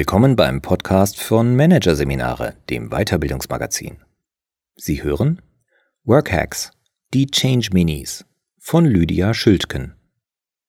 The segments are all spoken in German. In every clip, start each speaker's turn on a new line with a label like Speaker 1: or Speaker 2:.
Speaker 1: Willkommen beim Podcast von Managerseminare, dem Weiterbildungsmagazin. Sie hören Workhacks, die Change Minis von Lydia Schildken.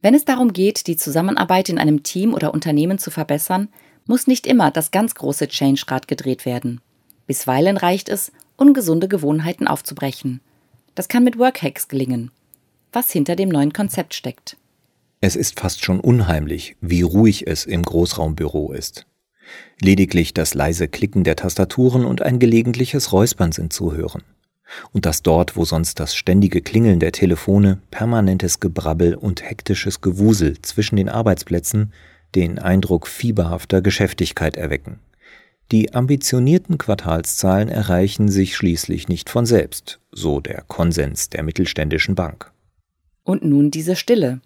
Speaker 2: Wenn es darum geht, die Zusammenarbeit in einem Team oder Unternehmen zu verbessern, muss nicht immer das ganz große Change-Rad gedreht werden. Bisweilen reicht es, ungesunde Gewohnheiten aufzubrechen. Das kann mit Workhacks gelingen. Was hinter dem neuen Konzept steckt.
Speaker 1: Es ist fast schon unheimlich, wie ruhig es im Großraumbüro ist. Lediglich das leise Klicken der Tastaturen und ein gelegentliches Räuspern sind zu hören. Und dass dort, wo sonst das ständige Klingeln der Telefone, permanentes Gebrabbel und hektisches Gewusel zwischen den Arbeitsplätzen den Eindruck fieberhafter Geschäftigkeit erwecken. Die ambitionierten Quartalszahlen erreichen sich schließlich nicht von selbst, so der Konsens der mittelständischen Bank.
Speaker 2: Und nun diese Stille,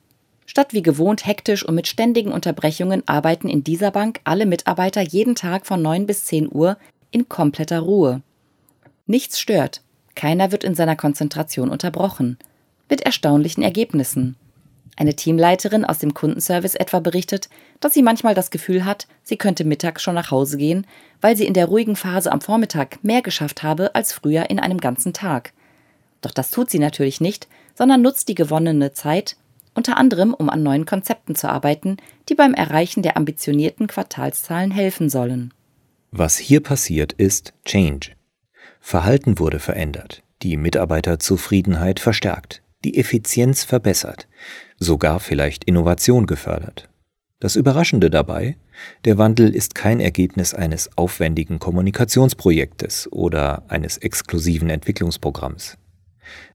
Speaker 2: Statt wie gewohnt hektisch und mit ständigen Unterbrechungen arbeiten in dieser Bank alle Mitarbeiter jeden Tag von 9 bis 10 Uhr in kompletter Ruhe. Nichts stört, keiner wird in seiner Konzentration unterbrochen. Mit erstaunlichen Ergebnissen. Eine Teamleiterin aus dem Kundenservice etwa berichtet, dass sie manchmal das Gefühl hat, sie könnte mittags schon nach Hause gehen, weil sie in der ruhigen Phase am Vormittag mehr geschafft habe als früher in einem ganzen Tag. Doch das tut sie natürlich nicht, sondern nutzt die gewonnene Zeit, unter anderem um an neuen Konzepten zu arbeiten, die beim Erreichen der ambitionierten Quartalszahlen helfen sollen.
Speaker 1: Was hier passiert, ist Change. Verhalten wurde verändert, die Mitarbeiterzufriedenheit verstärkt, die Effizienz verbessert, sogar vielleicht Innovation gefördert. Das Überraschende dabei, der Wandel ist kein Ergebnis eines aufwendigen Kommunikationsprojektes oder eines exklusiven Entwicklungsprogramms.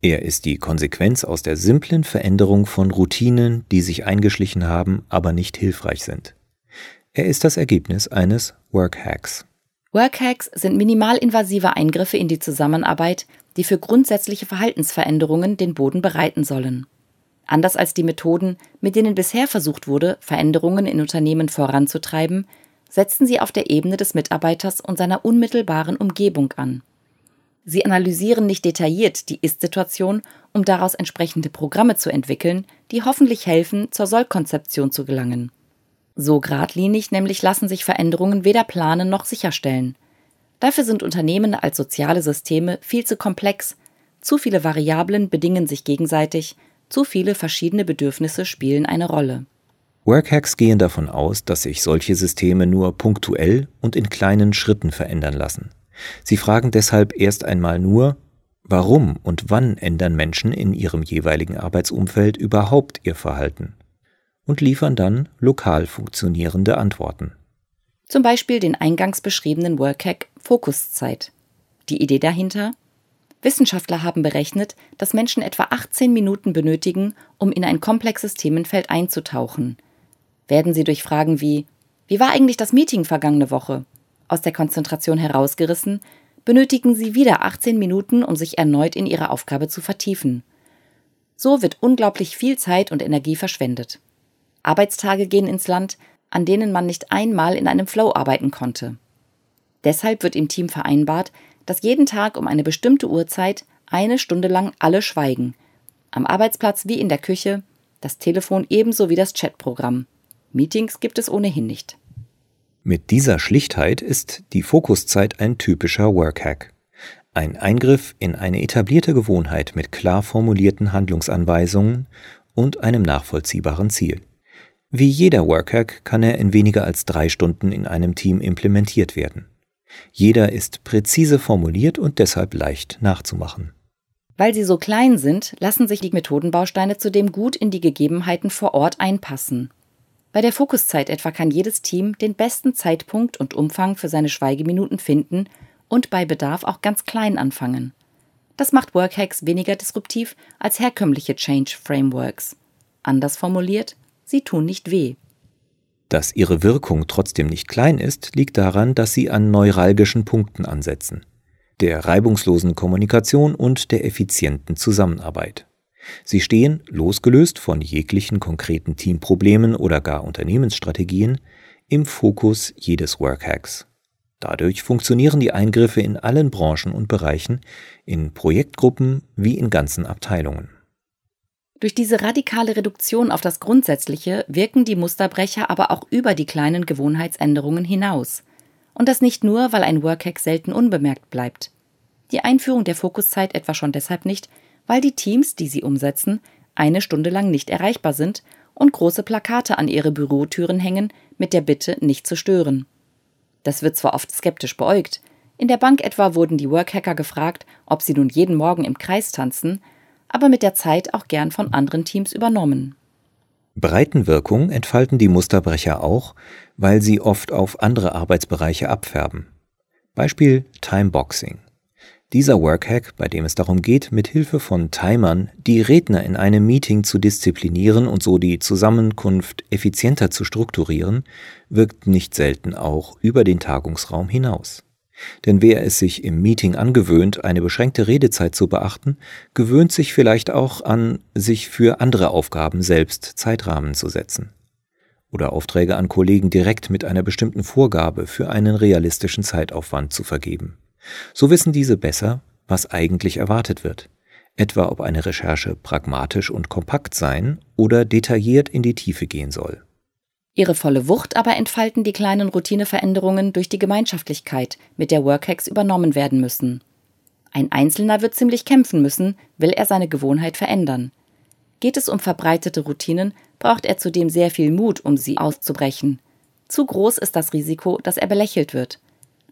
Speaker 1: Er ist die Konsequenz aus der simplen Veränderung von Routinen, die sich eingeschlichen haben, aber nicht hilfreich sind. Er ist das Ergebnis eines Workhacks.
Speaker 2: Workhacks sind minimalinvasive Eingriffe in die Zusammenarbeit, die für grundsätzliche Verhaltensveränderungen den Boden bereiten sollen. Anders als die Methoden, mit denen bisher versucht wurde, Veränderungen in Unternehmen voranzutreiben, setzen sie auf der Ebene des Mitarbeiters und seiner unmittelbaren Umgebung an. Sie analysieren nicht detailliert die Ist-Situation, um daraus entsprechende Programme zu entwickeln, die hoffentlich helfen, zur Sollkonzeption zu gelangen. So geradlinig nämlich lassen sich Veränderungen weder planen noch sicherstellen. Dafür sind Unternehmen als soziale Systeme viel zu komplex, zu viele Variablen bedingen sich gegenseitig, zu viele verschiedene Bedürfnisse spielen eine Rolle.
Speaker 1: Workhacks gehen davon aus, dass sich solche Systeme nur punktuell und in kleinen Schritten verändern lassen. Sie fragen deshalb erst einmal nur, warum und wann ändern Menschen in ihrem jeweiligen Arbeitsumfeld überhaupt ihr Verhalten und liefern dann lokal funktionierende Antworten.
Speaker 2: Zum Beispiel den eingangs beschriebenen Workhack Fokuszeit. Die Idee dahinter? Wissenschaftler haben berechnet, dass Menschen etwa 18 Minuten benötigen, um in ein komplexes Themenfeld einzutauchen. Werden sie durch Fragen wie Wie war eigentlich das Meeting vergangene Woche? Aus der Konzentration herausgerissen, benötigen sie wieder 18 Minuten, um sich erneut in ihre Aufgabe zu vertiefen. So wird unglaublich viel Zeit und Energie verschwendet. Arbeitstage gehen ins Land, an denen man nicht einmal in einem Flow arbeiten konnte. Deshalb wird im Team vereinbart, dass jeden Tag um eine bestimmte Uhrzeit eine Stunde lang alle schweigen. Am Arbeitsplatz wie in der Küche, das Telefon ebenso wie das Chatprogramm. Meetings gibt es ohnehin nicht.
Speaker 1: Mit dieser Schlichtheit ist die Fokuszeit ein typischer Workhack. Ein Eingriff in eine etablierte Gewohnheit mit klar formulierten Handlungsanweisungen und einem nachvollziehbaren Ziel. Wie jeder Workhack kann er in weniger als drei Stunden in einem Team implementiert werden. Jeder ist präzise formuliert und deshalb leicht nachzumachen.
Speaker 2: Weil sie so klein sind, lassen sich die Methodenbausteine zudem gut in die Gegebenheiten vor Ort einpassen bei der Fokuszeit etwa kann jedes Team den besten Zeitpunkt und Umfang für seine Schweigeminuten finden und bei Bedarf auch ganz klein anfangen. Das macht Workhacks weniger disruptiv als herkömmliche Change Frameworks. Anders formuliert, sie tun nicht weh.
Speaker 1: Dass ihre Wirkung trotzdem nicht klein ist, liegt daran, dass sie an neuralgischen Punkten ansetzen, der reibungslosen Kommunikation und der effizienten Zusammenarbeit. Sie stehen, losgelöst von jeglichen konkreten Teamproblemen oder gar Unternehmensstrategien, im Fokus jedes Workhacks. Dadurch funktionieren die Eingriffe in allen Branchen und Bereichen, in Projektgruppen wie in ganzen Abteilungen.
Speaker 2: Durch diese radikale Reduktion auf das Grundsätzliche wirken die Musterbrecher aber auch über die kleinen Gewohnheitsänderungen hinaus. Und das nicht nur, weil ein Workhack selten unbemerkt bleibt. Die Einführung der Fokuszeit etwa schon deshalb nicht, weil die Teams, die sie umsetzen, eine Stunde lang nicht erreichbar sind und große Plakate an ihre Bürotüren hängen mit der Bitte, nicht zu stören. Das wird zwar oft skeptisch beäugt, in der Bank etwa wurden die Workhacker gefragt, ob sie nun jeden Morgen im Kreis tanzen, aber mit der Zeit auch gern von anderen Teams übernommen.
Speaker 1: Breitenwirkung entfalten die Musterbrecher auch, weil sie oft auf andere Arbeitsbereiche abfärben. Beispiel Timeboxing. Dieser Workhack, bei dem es darum geht, mit Hilfe von Timern die Redner in einem Meeting zu disziplinieren und so die Zusammenkunft effizienter zu strukturieren, wirkt nicht selten auch über den Tagungsraum hinaus. Denn wer es sich im Meeting angewöhnt, eine beschränkte Redezeit zu beachten, gewöhnt sich vielleicht auch an, sich für andere Aufgaben selbst Zeitrahmen zu setzen. Oder Aufträge an Kollegen direkt mit einer bestimmten Vorgabe für einen realistischen Zeitaufwand zu vergeben. So wissen diese besser, was eigentlich erwartet wird. Etwa ob eine Recherche pragmatisch und kompakt sein oder detailliert in die Tiefe gehen soll.
Speaker 2: Ihre volle Wucht aber entfalten die kleinen Routineveränderungen durch die Gemeinschaftlichkeit, mit der Workhacks übernommen werden müssen. Ein Einzelner wird ziemlich kämpfen müssen, will er seine Gewohnheit verändern. Geht es um verbreitete Routinen, braucht er zudem sehr viel Mut, um sie auszubrechen. Zu groß ist das Risiko, dass er belächelt wird.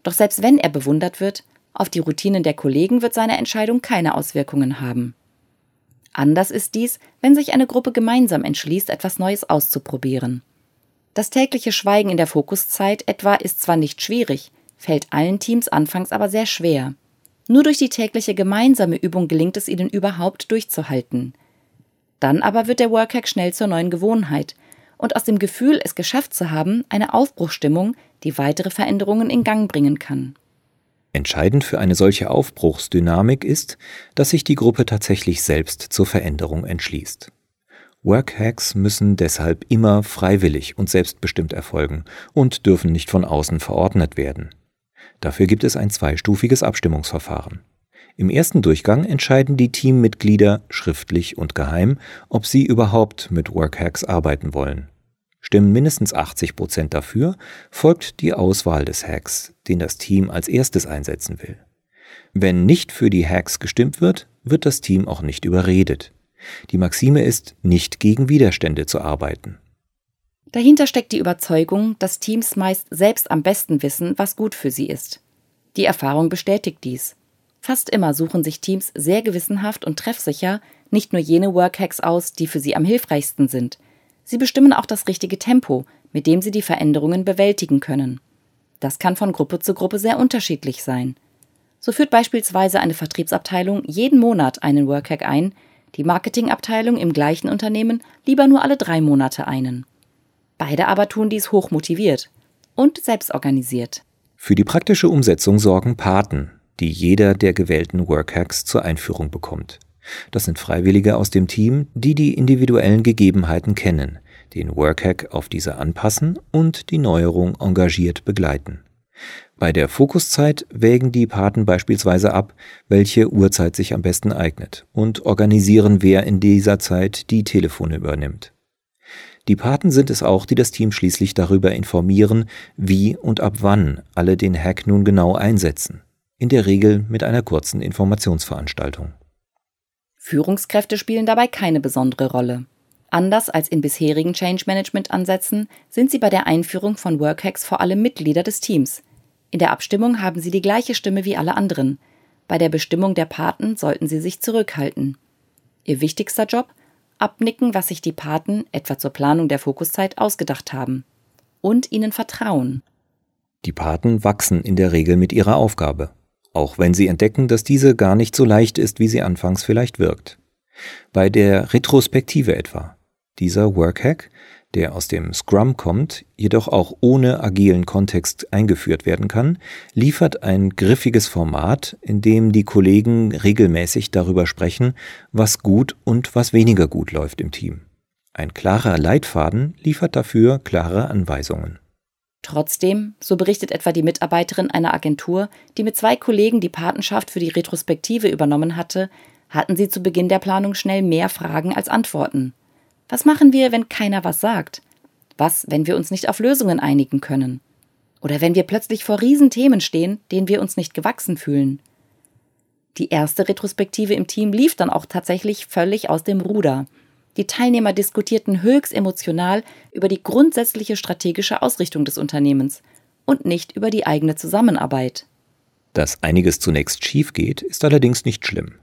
Speaker 2: Doch selbst wenn er bewundert wird, auf die Routinen der Kollegen wird seine Entscheidung keine Auswirkungen haben. Anders ist dies, wenn sich eine Gruppe gemeinsam entschließt, etwas Neues auszuprobieren. Das tägliche Schweigen in der Fokuszeit etwa ist zwar nicht schwierig, fällt allen Teams anfangs aber sehr schwer. Nur durch die tägliche gemeinsame Übung gelingt es ihnen überhaupt durchzuhalten. Dann aber wird der Workhack schnell zur neuen Gewohnheit und aus dem Gefühl, es geschafft zu haben, eine Aufbruchstimmung, die weitere Veränderungen in Gang bringen kann.
Speaker 1: Entscheidend für eine solche Aufbruchsdynamik ist, dass sich die Gruppe tatsächlich selbst zur Veränderung entschließt. Workhacks müssen deshalb immer freiwillig und selbstbestimmt erfolgen und dürfen nicht von außen verordnet werden. Dafür gibt es ein zweistufiges Abstimmungsverfahren. Im ersten Durchgang entscheiden die Teammitglieder schriftlich und geheim, ob sie überhaupt mit Workhacks arbeiten wollen. Stimmen mindestens 80 Prozent dafür, folgt die Auswahl des Hacks, den das Team als erstes einsetzen will. Wenn nicht für die Hacks gestimmt wird, wird das Team auch nicht überredet. Die Maxime ist, nicht gegen Widerstände zu arbeiten.
Speaker 2: Dahinter steckt die Überzeugung, dass Teams meist selbst am besten wissen, was gut für sie ist. Die Erfahrung bestätigt dies. Fast immer suchen sich Teams sehr gewissenhaft und treffsicher nicht nur jene Workhacks aus, die für sie am hilfreichsten sind. Sie bestimmen auch das richtige Tempo, mit dem sie die Veränderungen bewältigen können. Das kann von Gruppe zu Gruppe sehr unterschiedlich sein. So führt beispielsweise eine Vertriebsabteilung jeden Monat einen Workhack ein, die Marketingabteilung im gleichen Unternehmen lieber nur alle drei Monate einen. Beide aber tun dies hochmotiviert und selbstorganisiert.
Speaker 1: Für die praktische Umsetzung sorgen Paten, die jeder der gewählten Workhacks zur Einführung bekommt. Das sind Freiwillige aus dem Team, die die individuellen Gegebenheiten kennen, den Workhack auf diese anpassen und die Neuerung engagiert begleiten. Bei der Fokuszeit wägen die Paten beispielsweise ab, welche Uhrzeit sich am besten eignet und organisieren, wer in dieser Zeit die Telefone übernimmt. Die Paten sind es auch, die das Team schließlich darüber informieren, wie und ab wann alle den Hack nun genau einsetzen, in der Regel mit einer kurzen Informationsveranstaltung.
Speaker 2: Führungskräfte spielen dabei keine besondere Rolle. Anders als in bisherigen Change Management Ansätzen sind sie bei der Einführung von Workhacks vor allem Mitglieder des Teams, in der Abstimmung haben sie die gleiche Stimme wie alle anderen. Bei der Bestimmung der Paten sollten sie sich zurückhalten. Ihr wichtigster Job? Abnicken, was sich die Paten, etwa zur Planung der Fokuszeit, ausgedacht haben. Und ihnen vertrauen.
Speaker 1: Die Paten wachsen in der Regel mit ihrer Aufgabe, auch wenn sie entdecken, dass diese gar nicht so leicht ist, wie sie anfangs vielleicht wirkt. Bei der Retrospektive etwa. Dieser Workhack der aus dem Scrum kommt, jedoch auch ohne agilen Kontext eingeführt werden kann, liefert ein griffiges Format, in dem die Kollegen regelmäßig darüber sprechen, was gut und was weniger gut läuft im Team. Ein klarer Leitfaden liefert dafür klare Anweisungen.
Speaker 2: Trotzdem, so berichtet etwa die Mitarbeiterin einer Agentur, die mit zwei Kollegen die Patenschaft für die Retrospektive übernommen hatte, hatten sie zu Beginn der Planung schnell mehr Fragen als Antworten. Was machen wir, wenn keiner was sagt? Was, wenn wir uns nicht auf Lösungen einigen können? Oder wenn wir plötzlich vor Riesenthemen stehen, denen wir uns nicht gewachsen fühlen? Die erste Retrospektive im Team lief dann auch tatsächlich völlig aus dem Ruder. Die Teilnehmer diskutierten höchst emotional über die grundsätzliche strategische Ausrichtung des Unternehmens und nicht über die eigene Zusammenarbeit.
Speaker 1: Dass einiges zunächst schief geht, ist allerdings nicht schlimm.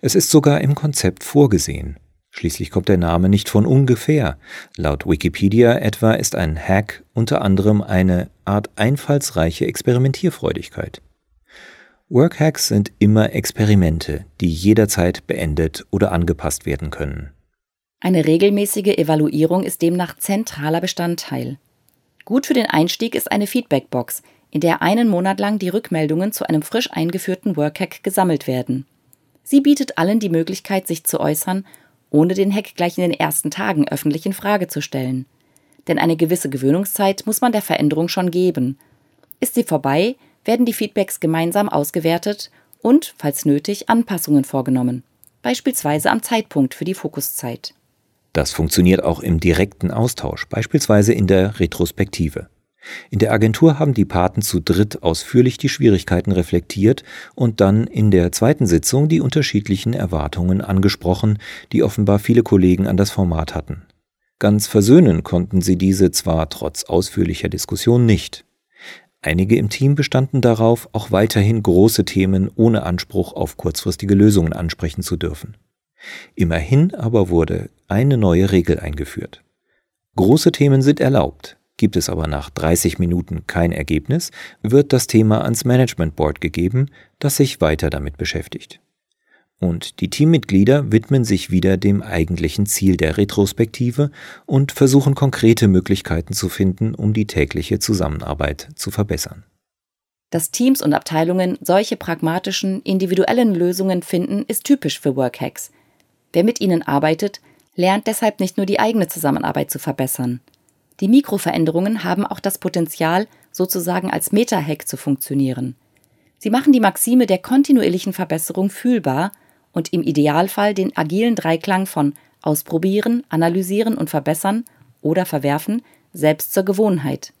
Speaker 1: Es ist sogar im Konzept vorgesehen. Schließlich kommt der Name nicht von ungefähr. Laut Wikipedia etwa ist ein Hack unter anderem eine Art einfallsreiche Experimentierfreudigkeit. Workhacks sind immer Experimente, die jederzeit beendet oder angepasst werden können.
Speaker 2: Eine regelmäßige Evaluierung ist demnach zentraler Bestandteil. Gut für den Einstieg ist eine Feedbackbox, in der einen Monat lang die Rückmeldungen zu einem frisch eingeführten Workhack gesammelt werden. Sie bietet allen die Möglichkeit, sich zu äußern, ohne den Hack gleich in den ersten Tagen öffentlich in Frage zu stellen. Denn eine gewisse Gewöhnungszeit muss man der Veränderung schon geben. Ist sie vorbei, werden die Feedbacks gemeinsam ausgewertet und, falls nötig, Anpassungen vorgenommen, beispielsweise am Zeitpunkt für die Fokuszeit.
Speaker 1: Das funktioniert auch im direkten Austausch, beispielsweise in der Retrospektive. In der Agentur haben die Paten zu dritt ausführlich die Schwierigkeiten reflektiert und dann in der zweiten Sitzung die unterschiedlichen Erwartungen angesprochen, die offenbar viele Kollegen an das Format hatten. Ganz versöhnen konnten sie diese zwar trotz ausführlicher Diskussion nicht. Einige im Team bestanden darauf, auch weiterhin große Themen ohne Anspruch auf kurzfristige Lösungen ansprechen zu dürfen. Immerhin aber wurde eine neue Regel eingeführt. Große Themen sind erlaubt, Gibt es aber nach 30 Minuten kein Ergebnis, wird das Thema ans Management Board gegeben, das sich weiter damit beschäftigt. Und die Teammitglieder widmen sich wieder dem eigentlichen Ziel der Retrospektive und versuchen konkrete Möglichkeiten zu finden, um die tägliche Zusammenarbeit zu verbessern.
Speaker 2: Dass Teams und Abteilungen solche pragmatischen, individuellen Lösungen finden, ist typisch für Workhacks. Wer mit ihnen arbeitet, lernt deshalb nicht nur die eigene Zusammenarbeit zu verbessern. Die Mikroveränderungen haben auch das Potenzial, sozusagen als Meta-Hack zu funktionieren. Sie machen die Maxime der kontinuierlichen Verbesserung fühlbar und im Idealfall den agilen Dreiklang von Ausprobieren, Analysieren und Verbessern oder Verwerfen selbst zur Gewohnheit.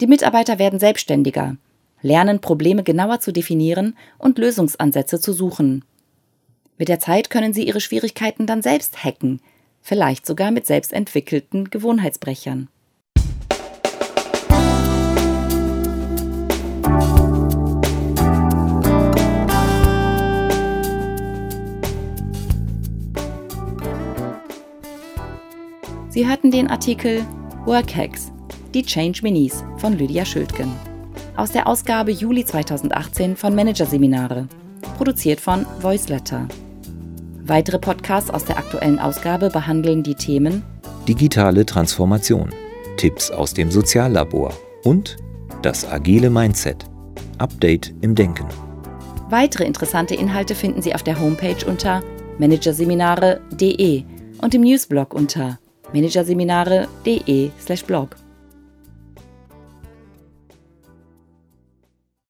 Speaker 2: Die Mitarbeiter werden selbstständiger, lernen Probleme genauer zu definieren und Lösungsansätze zu suchen. Mit der Zeit können sie ihre Schwierigkeiten dann selbst hacken, vielleicht sogar mit selbst entwickelten Gewohnheitsbrechern. Sie hörten den Artikel Workhacks, die Change Minis von Lydia Schildgen. Aus der Ausgabe Juli 2018 von Managerseminare, produziert von Voiceletter. Weitere Podcasts aus der aktuellen Ausgabe behandeln die Themen
Speaker 1: Digitale Transformation, Tipps aus dem Soziallabor und das agile Mindset, Update im Denken.
Speaker 2: Weitere interessante Inhalte finden Sie auf der Homepage unter managerseminare.de und im Newsblog unter managerseminare.de/blog.